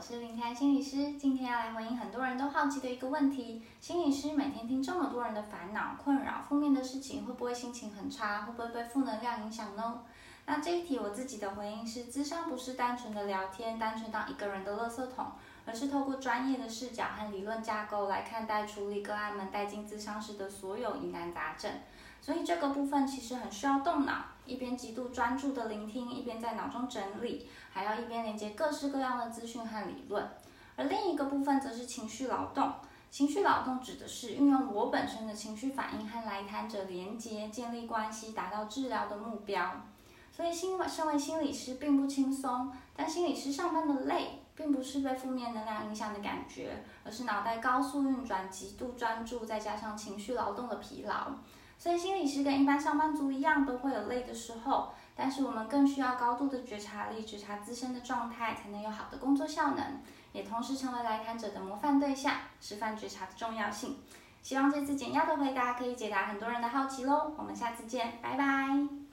我是林台心理师，今天要来回应很多人都好奇的一个问题：心理师每天听这么多人的烦恼、困扰、负面的事情，会不会心情很差？会不会被负能量影响呢？那这一题我自己的回应是：智商不是单纯的聊天，单纯当一个人的垃圾桶，而是透过专业的视角和理论架构来看待处理个案们带进智商时的所有疑难杂症。所以这个部分其实很需要动脑，一边极度专注的聆听，一边在脑中整理，还要一边连接各式各样的资讯和理论。而另一个部分则是情绪劳动，情绪劳动指的是运用我本身的情绪反应和来谈者连接，建立关系，达到治疗的目标。所以，心身为心理师并不轻松，但心理师上班的累，并不是被负面能量影响的感觉，而是脑袋高速运转、极度专注，再加上情绪劳动的疲劳。所以，心理师跟一般上班族一样，都会有累的时候，但是我们更需要高度的觉察力，觉察自身的状态，才能有好的工作效能，也同时成为来谈者的模范对象，示范觉察的重要性。希望这次简要的回答可以解答很多人的好奇喽。我们下次见，拜拜。